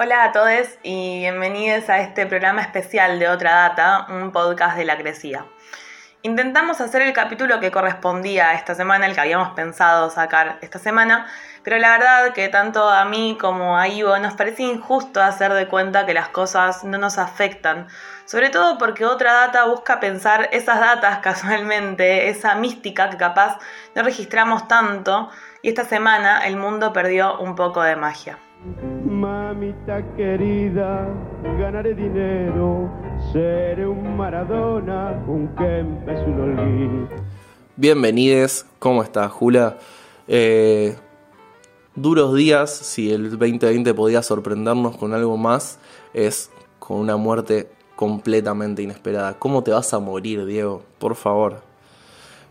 Hola a todos y bienvenidos a este programa especial de Otra Data, un podcast de la Crecía. Intentamos hacer el capítulo que correspondía esta semana, el que habíamos pensado sacar esta semana, pero la verdad que tanto a mí como a Ivo nos parece injusto hacer de cuenta que las cosas no nos afectan, sobre todo porque otra data busca pensar esas datas casualmente, esa mística que capaz no registramos tanto, y esta semana el mundo perdió un poco de magia. Mamita querida, ganaré dinero, seré un Maradona, un Kempes, un Holguín. Bienvenides, ¿cómo está Jula? Eh, duros días, si el 2020 podía sorprendernos con algo más, es con una muerte completamente inesperada. ¿Cómo te vas a morir, Diego? Por favor.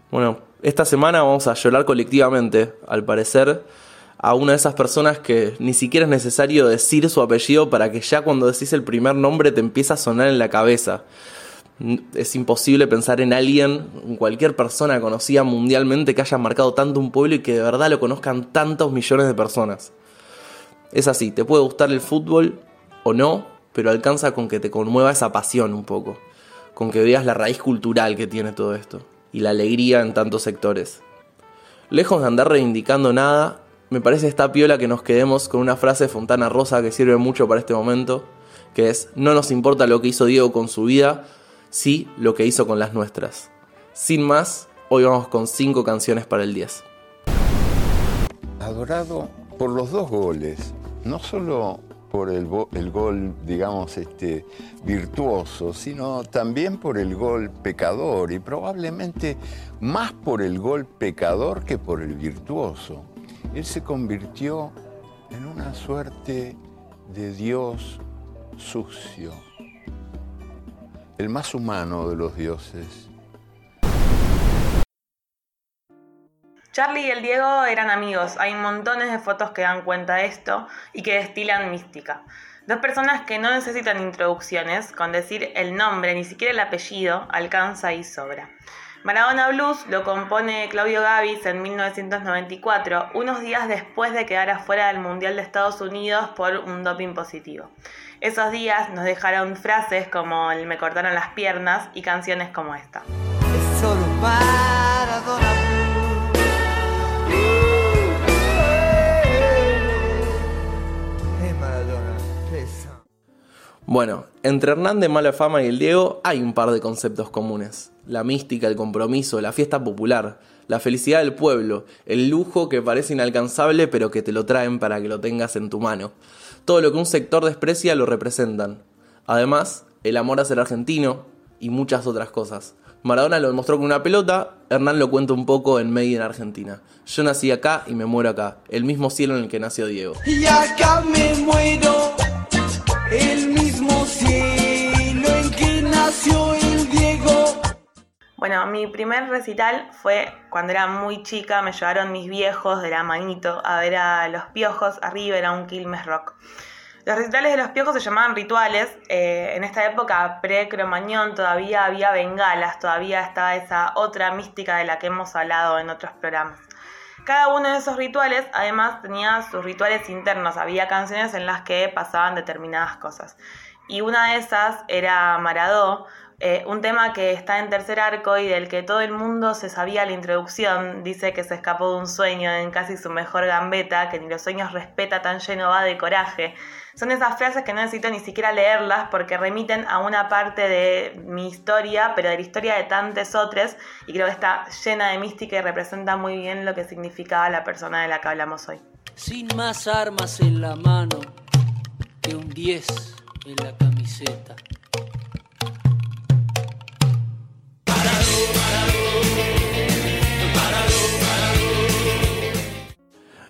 Bueno, esta semana vamos a llorar colectivamente, al parecer, a una de esas personas que ni siquiera es necesario decir su apellido para que ya cuando decís el primer nombre te empieza a sonar en la cabeza. Es imposible pensar en alguien, en cualquier persona conocida mundialmente que haya marcado tanto un pueblo y que de verdad lo conozcan tantos millones de personas. Es así, te puede gustar el fútbol o no, pero alcanza con que te conmueva esa pasión un poco, con que veas la raíz cultural que tiene todo esto y la alegría en tantos sectores. Lejos de andar reivindicando nada, me parece esta piola que nos quedemos con una frase de Fontana Rosa que sirve mucho para este momento, que es, no nos importa lo que hizo Diego con su vida, sí lo que hizo con las nuestras. Sin más, hoy vamos con cinco canciones para el 10. adorado por los dos goles, no solo por el, el gol, digamos, este, virtuoso, sino también por el gol pecador y probablemente más por el gol pecador que por el virtuoso. Él se convirtió en una suerte de Dios sucio, el más humano de los dioses. Charlie y el Diego eran amigos, hay montones de fotos que dan cuenta de esto y que destilan mística. Dos personas que no necesitan introducciones, con decir el nombre, ni siquiera el apellido, alcanza y sobra. Maradona Blues lo compone Claudio Gavis en 1994, unos días después de quedar afuera del Mundial de Estados Unidos por un doping positivo. Esos días nos dejaron frases como el me cortaron las piernas y canciones como esta. Bueno, entre Hernán de Mala Fama y el Diego hay un par de conceptos comunes. La mística, el compromiso, la fiesta popular, la felicidad del pueblo, el lujo que parece inalcanzable pero que te lo traen para que lo tengas en tu mano. Todo lo que un sector desprecia lo representan. Además, el amor a ser argentino y muchas otras cosas. Maradona lo demostró con una pelota, Hernán lo cuenta un poco en Made in Argentina. Yo nací acá y me muero acá, el mismo cielo en el que nació Diego. Y acá me muero, el mismo cielo en que nació el Diego. Bueno, mi primer recital fue cuando era muy chica, me llevaron mis viejos de la manito a ver a Los Piojos, arriba era un Quilmes Rock. Los recitales de Los Piojos se llamaban rituales, eh, en esta época pre-cromañón todavía había bengalas, todavía estaba esa otra mística de la que hemos hablado en otros programas. Cada uno de esos rituales además tenía sus rituales internos, había canciones en las que pasaban determinadas cosas. Y una de esas era Maradó, eh, un tema que está en tercer arco y del que todo el mundo se sabía la introducción. Dice que se escapó de un sueño en casi su mejor gambeta, que ni los sueños respeta tan lleno va de coraje. Son esas frases que no necesito ni siquiera leerlas porque remiten a una parte de mi historia, pero de la historia de tantos otros, y creo que está llena de mística y representa muy bien lo que significaba la persona de la que hablamos hoy. sin más armas en la mano que un 10 en la camiseta.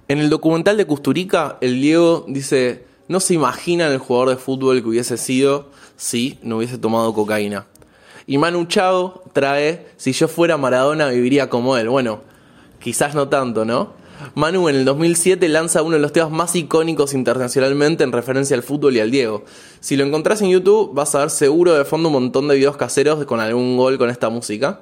En el documental de Custurica, el Diego dice, no se imaginan el jugador de fútbol que hubiese sido si no hubiese tomado cocaína. Y Manu Chao trae, si yo fuera Maradona viviría como él. Bueno, quizás no tanto, ¿no? Manu en el 2007 lanza uno de los temas más icónicos internacionalmente en referencia al fútbol y al Diego. Si lo encontrás en YouTube vas a ver seguro de fondo un montón de videos caseros con algún gol con esta música.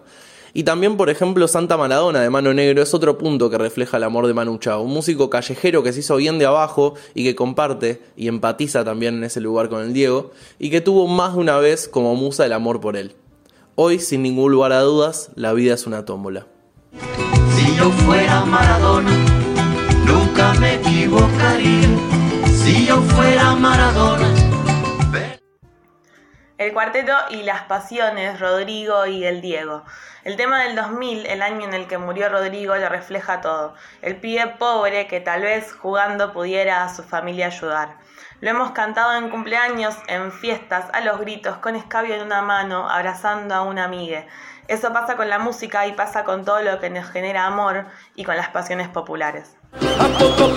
Y también, por ejemplo, Santa Maradona de Mano Negro es otro punto que refleja el amor de Manu Chao, un músico callejero que se hizo bien de abajo y que comparte y empatiza también en ese lugar con el Diego, y que tuvo más de una vez como musa el amor por él. Hoy, sin ningún lugar a dudas, la vida es una tómbola. Si yo fuera Maradona, nunca me equivocaría. Si yo fuera Maradona. El cuarteto y las pasiones, Rodrigo y el Diego. El tema del 2000, el año en el que murió Rodrigo, lo refleja todo. El pibe pobre que tal vez jugando pudiera a su familia ayudar. Lo hemos cantado en cumpleaños, en fiestas, a los gritos, con escabio en una mano, abrazando a una amiga. Eso pasa con la música y pasa con todo lo que nos genera amor y con las pasiones populares. A poco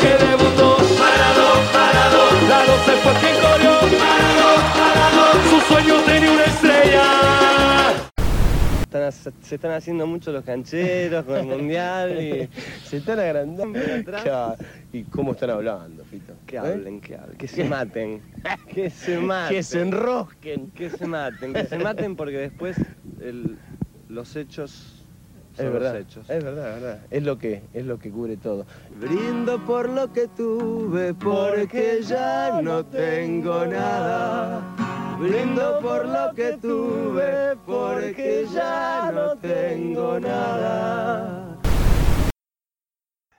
Se están haciendo mucho los cancheros con el mundial y se están agrandando atrás. Claro. ¿Y cómo están hablando, Fito? Que ¿Eh? hablen, que hablen, que se maten, que se maten, Que se enrosquen. que se maten, que se maten porque después el- los hechos son Es verdad, los hechos. es verdad, es verdad. Es lo que, es lo que cubre todo. Brindo por lo que tuve, porque ya no tengo nada. Brindo por lo que tuve, porque ya no tengo nada.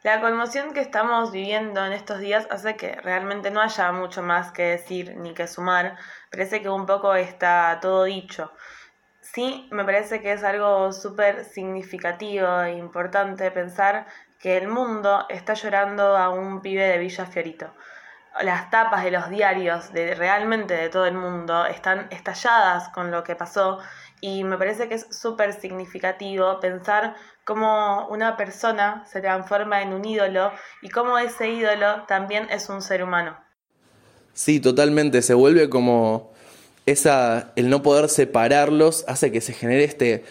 La conmoción que estamos viviendo en estos días hace que realmente no haya mucho más que decir ni que sumar. Parece que un poco está todo dicho. Sí, me parece que es algo súper significativo e importante pensar que el mundo está llorando a un pibe de Villa Fiorito. Las tapas de los diarios de realmente de todo el mundo están estalladas con lo que pasó y me parece que es súper significativo pensar cómo una persona se transforma en un ídolo y cómo ese ídolo también es un ser humano. Sí, totalmente. Se vuelve como esa. El no poder separarlos hace que se genere este.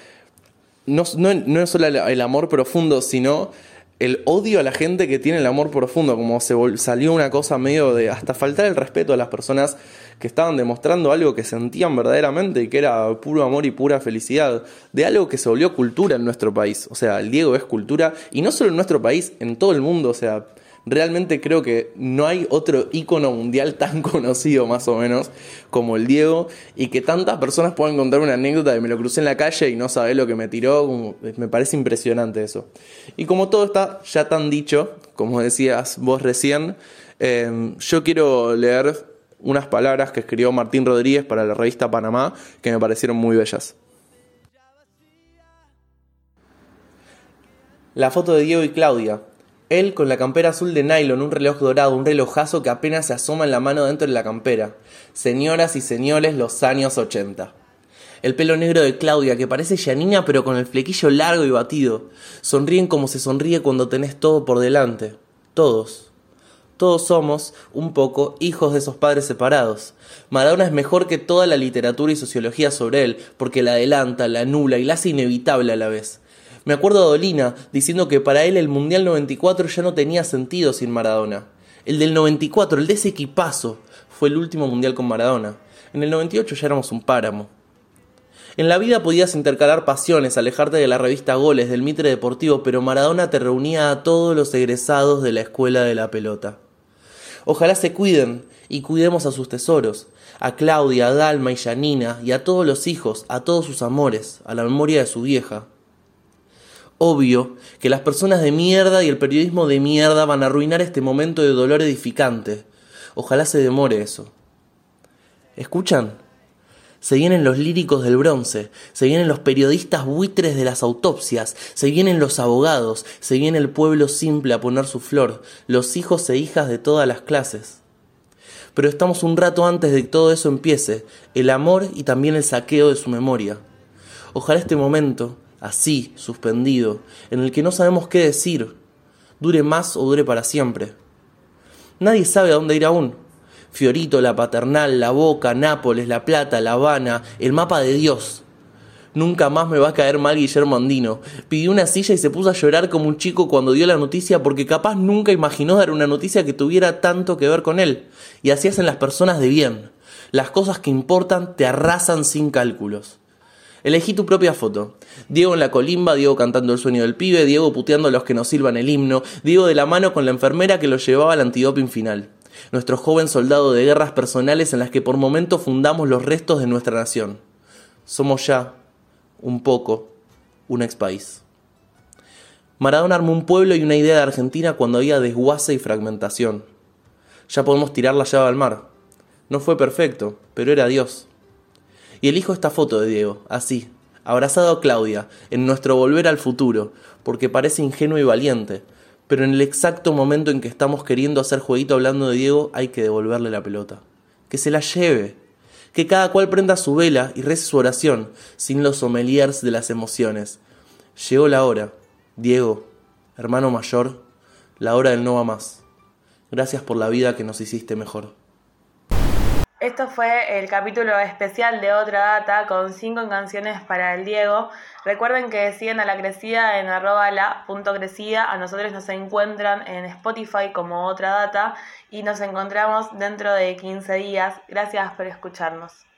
No, no, no es solo el, el amor profundo, sino el odio a la gente que tiene el amor profundo. Como se salió una cosa medio de hasta faltar el respeto a las personas que estaban demostrando algo que sentían verdaderamente y que era puro amor y pura felicidad. De algo que se volvió cultura en nuestro país. O sea, el Diego es cultura y no solo en nuestro país, en todo el mundo. O sea, realmente creo que no hay otro ícono mundial tan conocido más o menos como el Diego y que tantas personas puedan contar una anécdota de me lo crucé en la calle y no sabe lo que me tiró, como- me parece impresionante eso. Y como todo está ya tan dicho, como decías vos recién, eh, yo quiero leer unas palabras que escribió Martín Rodríguez para la revista Panamá que me parecieron muy bellas. La foto de Diego y Claudia. Él con la campera azul de nylon, un reloj dorado, un relojazo que apenas se asoma en la mano dentro de la campera. Señoras y señores, los años 80. El pelo negro de Claudia, que parece Janina pero con el flequillo largo y batido. Sonríen como se sonríe cuando tenés todo por delante. Todos. Todos somos, un poco, hijos de esos padres separados. Maradona es mejor que toda la literatura y sociología sobre él, porque la adelanta, la anula y la hace inevitable a la vez. Me acuerdo de Dolina diciendo que para él el Mundial 94 ya no tenía sentido sin Maradona. El del 94, el de ese equipazo, fue el último Mundial con Maradona. En el 98 ya éramos un páramo. En la vida podías intercalar pasiones, alejarte de la revista Goles, del Mitre Deportivo, pero Maradona te reunía a todos los egresados de la escuela de la pelota. Ojalá se cuiden y cuidemos a sus tesoros, a Claudia, a Dalma y Janina, y a todos los hijos, a todos sus amores, a la memoria de su vieja. Obvio que las personas de mierda y el periodismo de mierda van a arruinar este momento de dolor edificante. Ojalá se demore eso. ¿Escuchan? Se vienen los líricos del bronce, se vienen los periodistas buitres de las autopsias, se vienen los abogados, se viene el pueblo simple a poner su flor, los hijos e hijas de todas las clases. Pero estamos un rato antes de que todo eso empiece, el amor y también el saqueo de su memoria. Ojalá este momento, así, suspendido, en el que no sabemos qué decir, dure más o dure para siempre. Nadie sabe a dónde ir aún. Fiorito, la Paternal, la Boca, Nápoles, La Plata, La Habana, el mapa de Dios. Nunca más me va a caer mal Guillermo Andino. Pidió una silla y se puso a llorar como un chico cuando dio la noticia porque capaz nunca imaginó dar una noticia que tuviera tanto que ver con él. Y así hacen las personas de bien. Las cosas que importan te arrasan sin cálculos. Elegí tu propia foto. Diego en la colimba, Diego cantando el sueño del pibe, Diego puteando a los que nos silban el himno, Diego de la mano con la enfermera que lo llevaba al antidoping final. Nuestro joven soldado de guerras personales en las que por momentos fundamos los restos de nuestra nación. Somos ya, un poco, un ex país. Maradona armó un pueblo y una idea de Argentina cuando había desguace y fragmentación. Ya podemos tirar la llave al mar. No fue perfecto, pero era Dios. Y elijo esta foto de Diego, así, abrazado a Claudia, en nuestro volver al futuro, porque parece ingenuo y valiente, pero en el exacto momento en que estamos queriendo hacer jueguito hablando de Diego, hay que devolverle la pelota. Que se la lleve. Que cada cual prenda su vela y rece su oración, sin los sommeliers de las emociones. Llegó la hora. Diego, hermano mayor, la hora del no va más. Gracias por la vida que nos hiciste mejor. Esto fue el capítulo especial de Otra Data con cinco canciones para el Diego. Recuerden que siguen a la crecida en arroba la. A nosotros nos encuentran en Spotify como Otra Data y nos encontramos dentro de 15 días. Gracias por escucharnos.